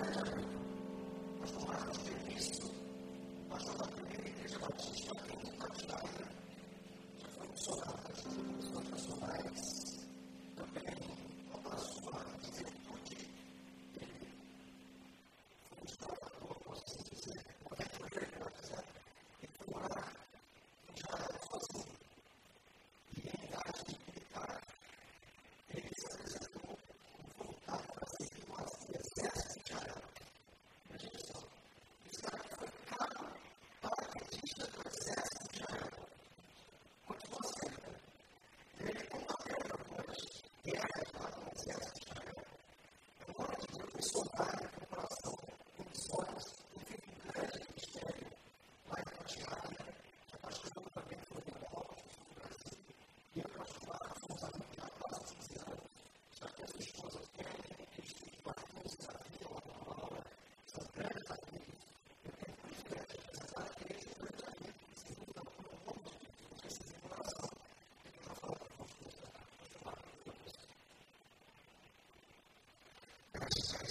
Nós formamos serviço, nós somos a primeira igreja batista. exercise.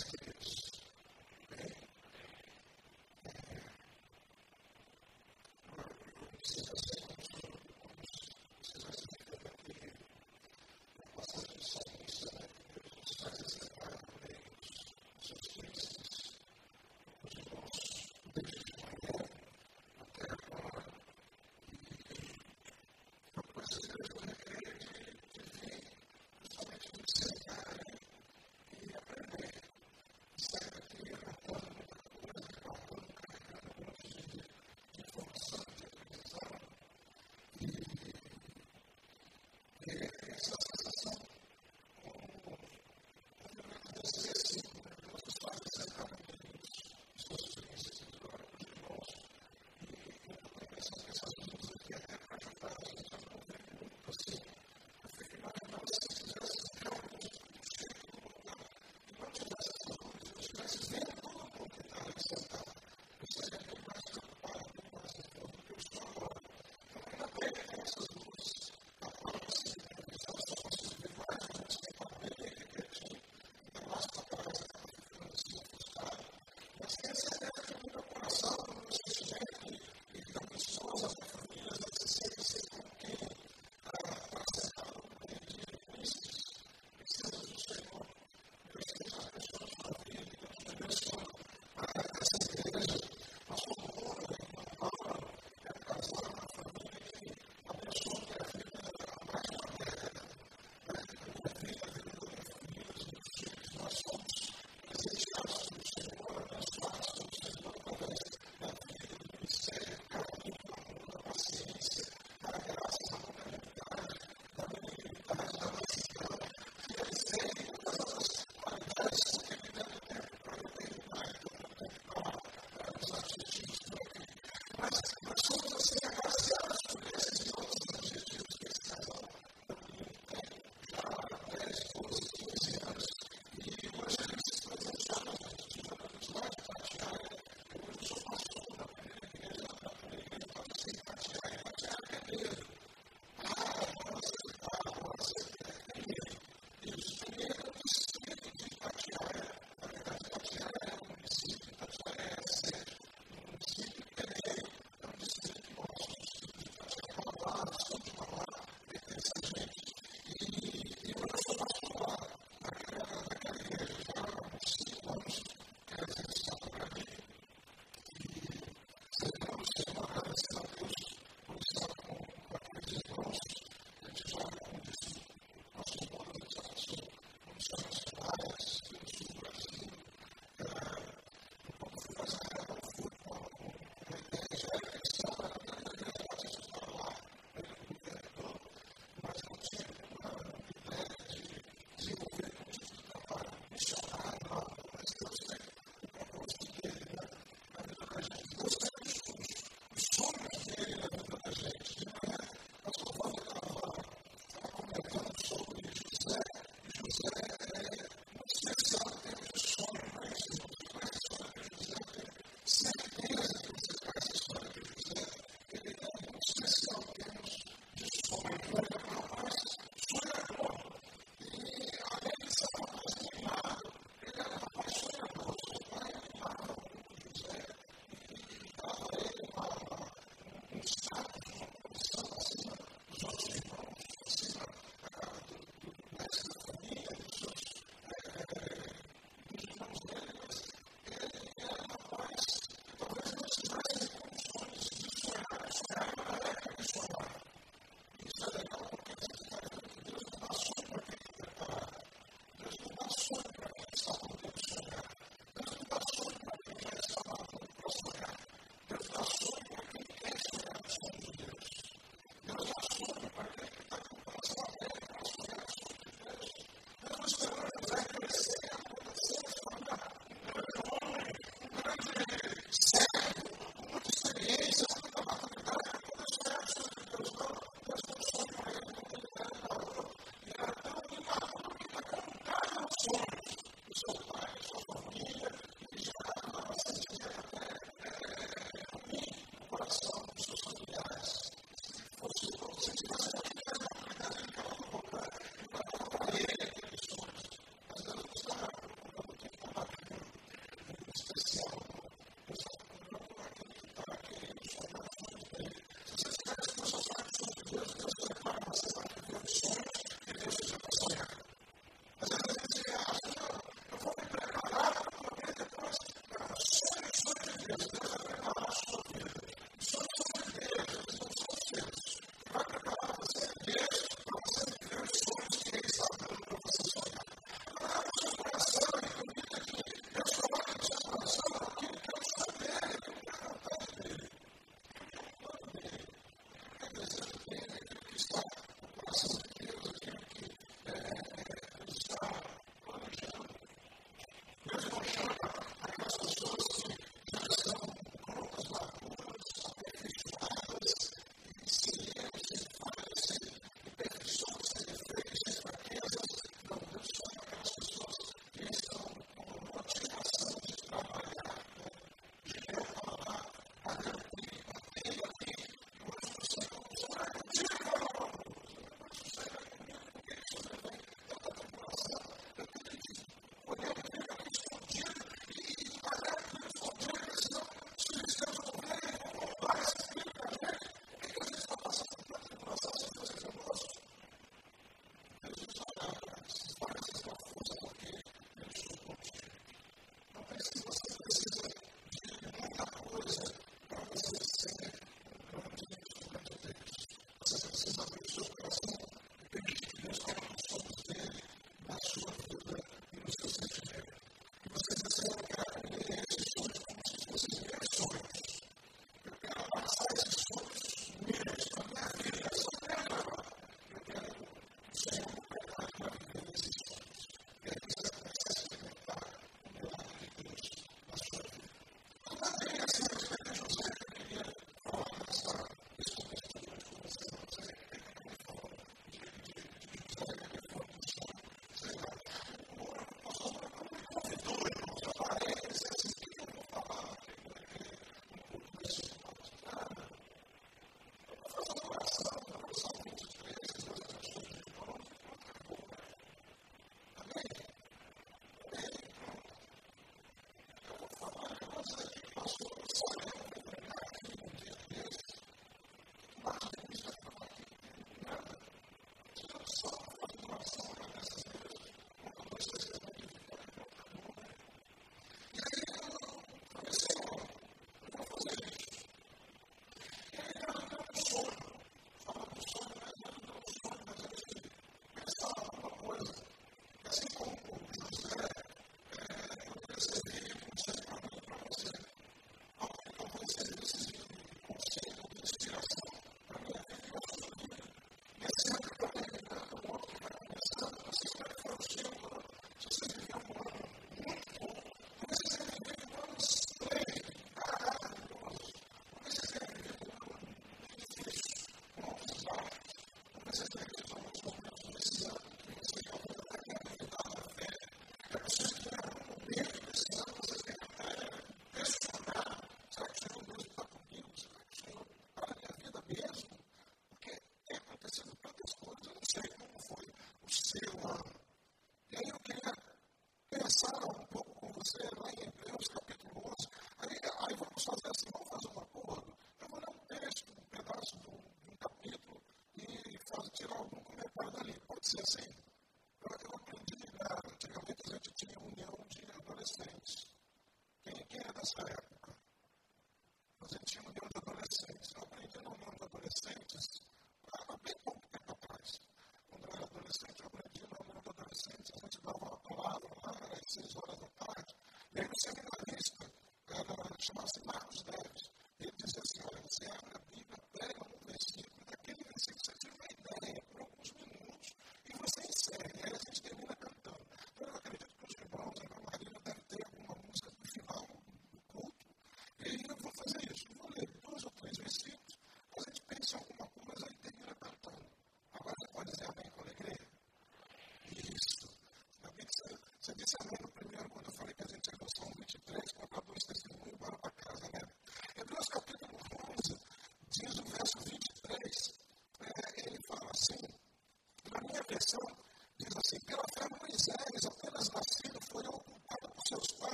Deus é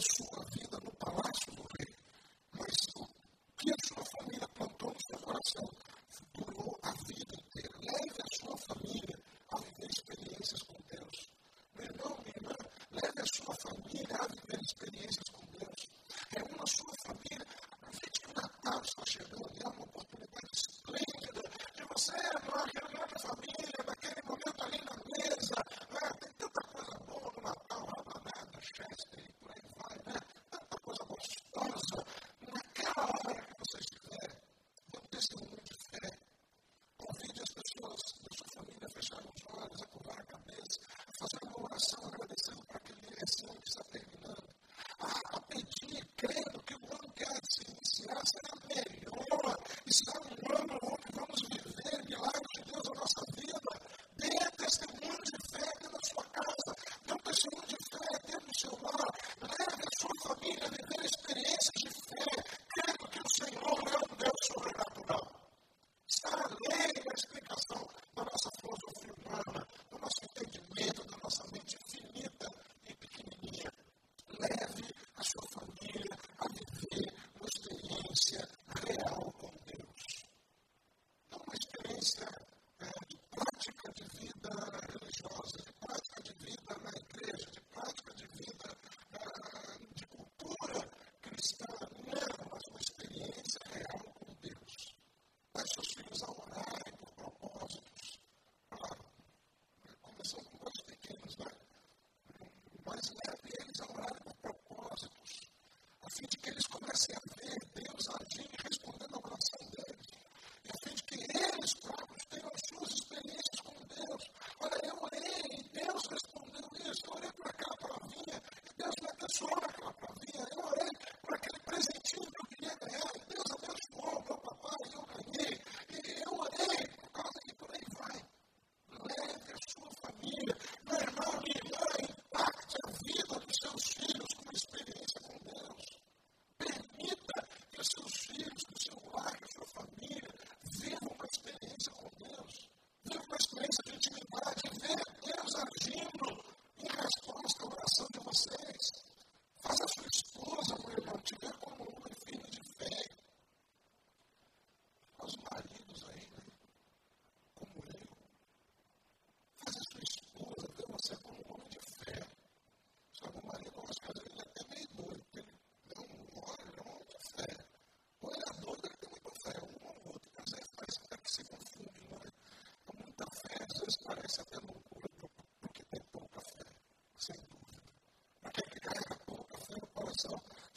sua vida. doesn't have to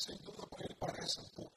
sem dúvida para ele parece um pouco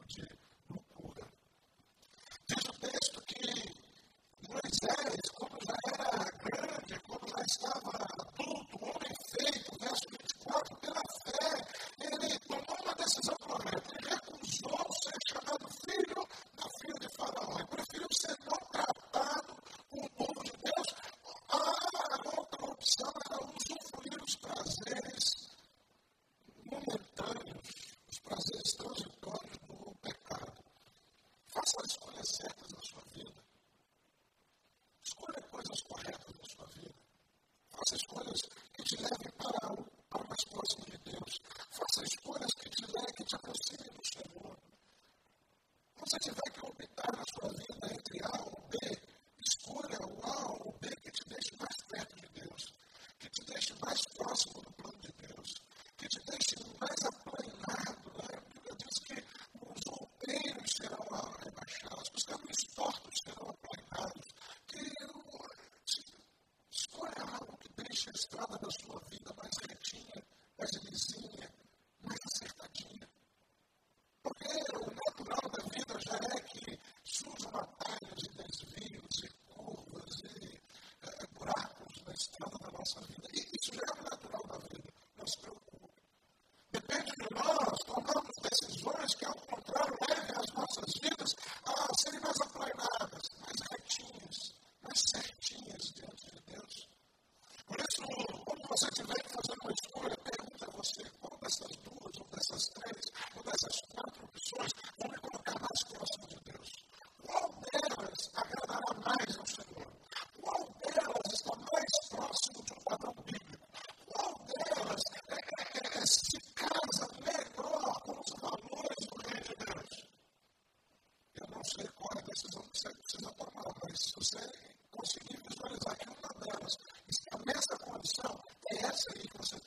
estrada das você vai contar junto com o povo de Deus a usufruir os desgostos transitórios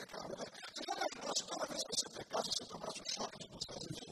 pecado. Né? Você já imaginou, às vezes, você pecar, se você tomasse um choque de consciência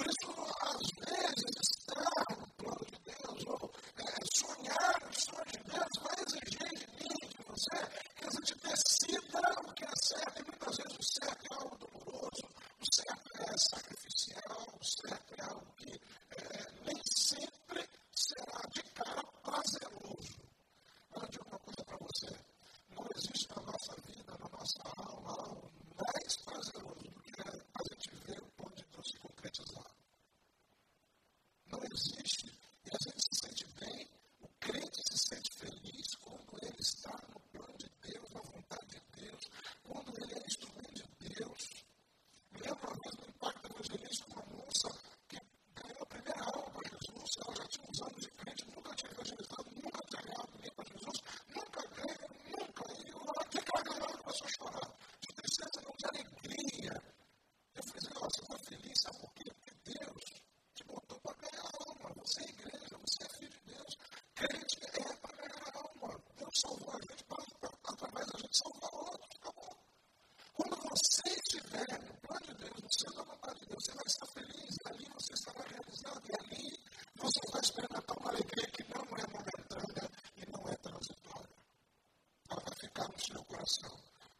What is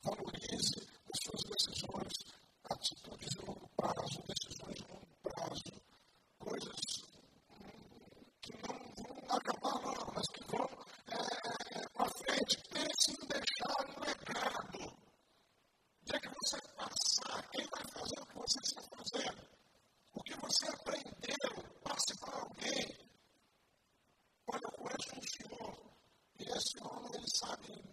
valorize suas decisões, atitude para as decisões longo prazo, coisas que não acabam, mas que vão eh, para frente sem deixar no mercado. O que você faz? Quem vai fazer o que você está fazendo? O que você aprendeu para se parar alguém quando conhece um senhor e esse senhor ele sabe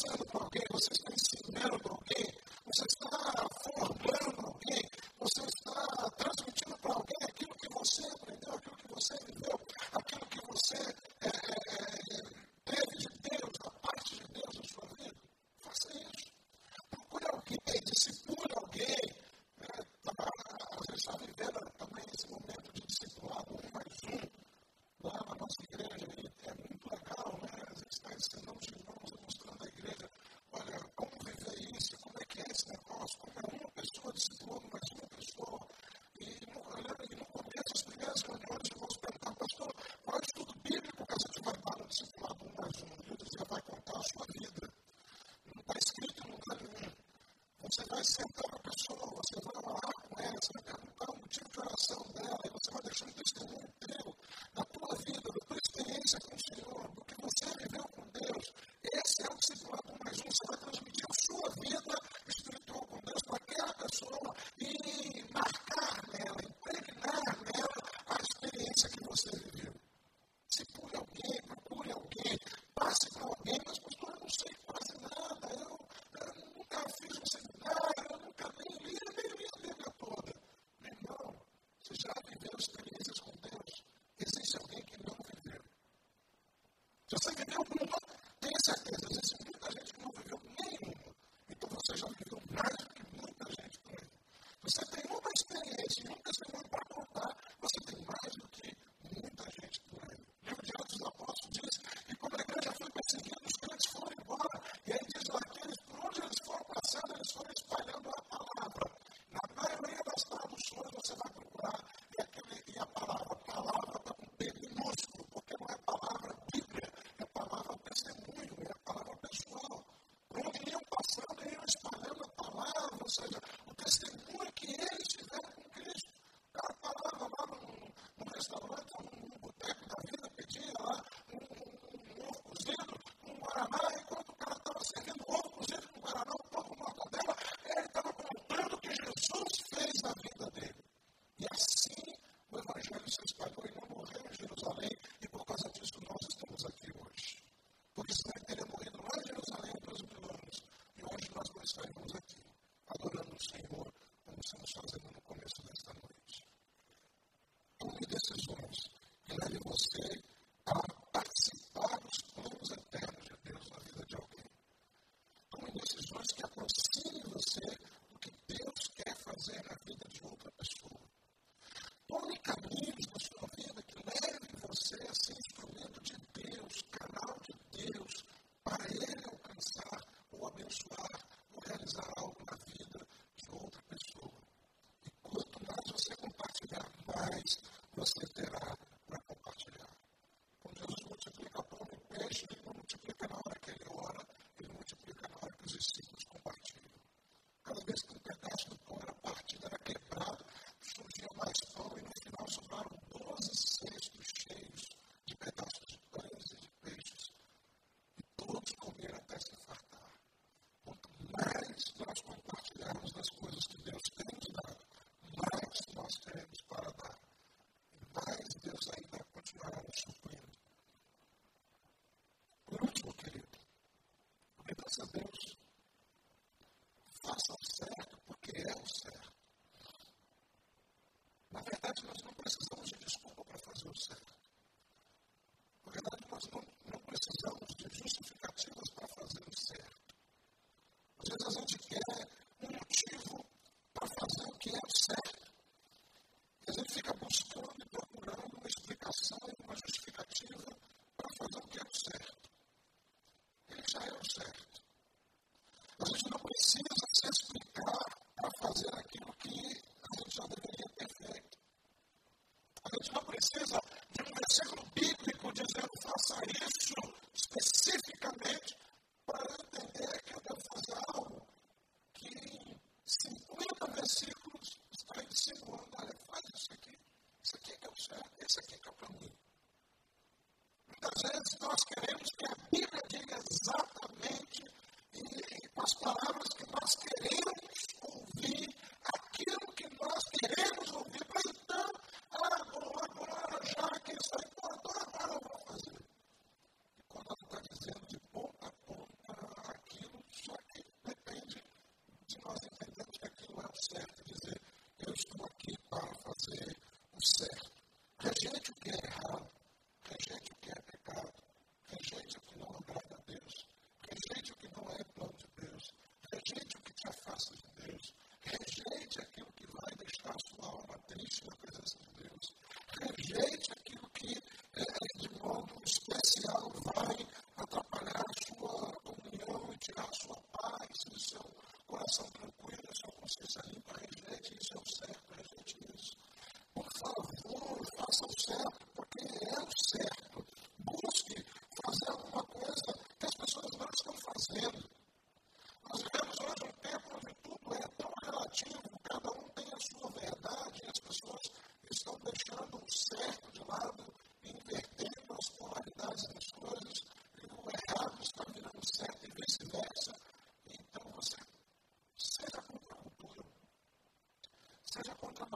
conversando com alguém, vocês estão ensinando God reveals through seja contra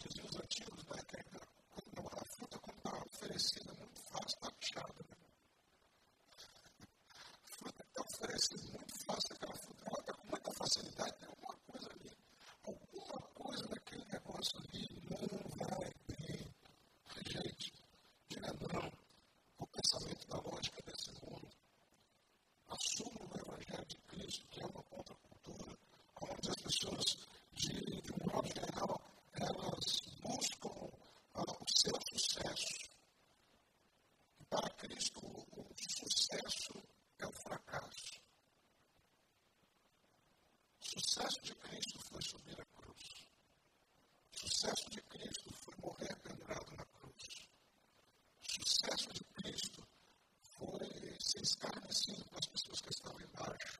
modos e os antigos, da eterna, ainda quando fruta quando está oferecida muito fácil, está pichada. preciso que as pessoas que estão embaixo.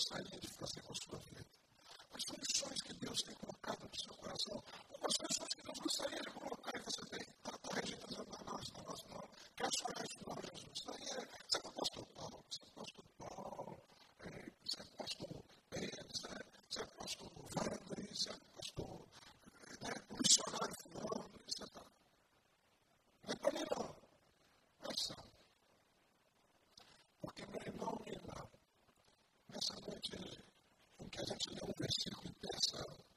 gostaria de fazer com a sua vida. As soluções que Deus tem colocado no seu coração, algumas pessoas que Deus gostaria de a gente lê um versículo e pensa,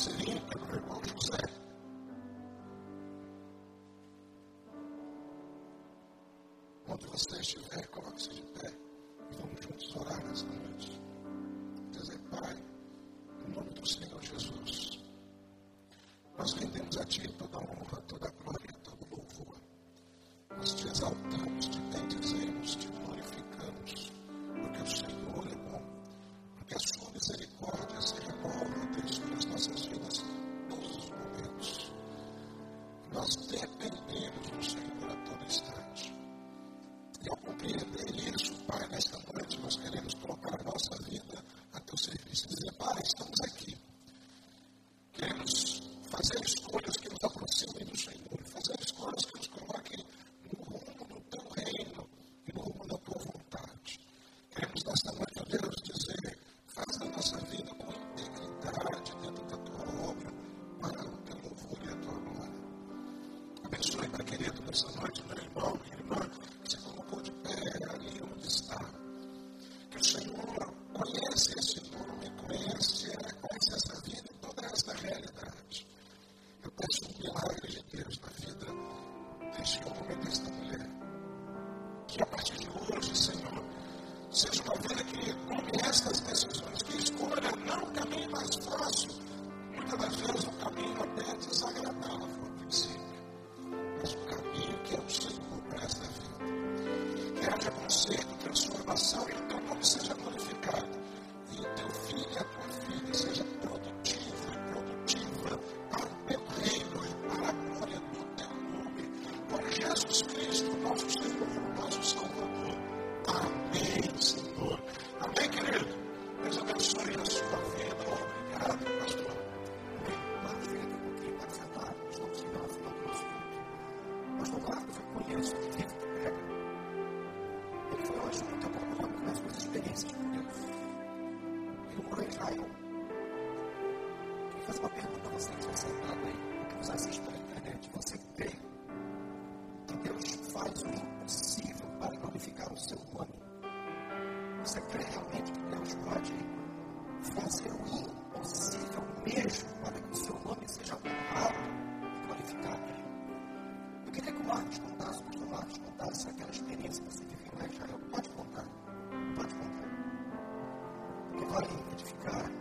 parceria pelo meu irmão José. Onde você estiver, coloque-se de pé e vamos juntos orar nessa noite. Dizer, Pai, em nome do Senhor Jesus. fazer o impossível mesmo para que o seu nome seja honrado e glorificado. Eu queria que o Marcos contasse, o pastor Marcos contasse aquela experiência que você viveu em Israel. Pode contar, pode contar. Porque vai edificar.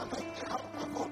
Father, help people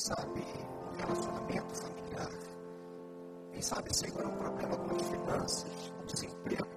sabe, um relacionamento familiar, quem sabe segura é um problema com as finanças, um desemprego.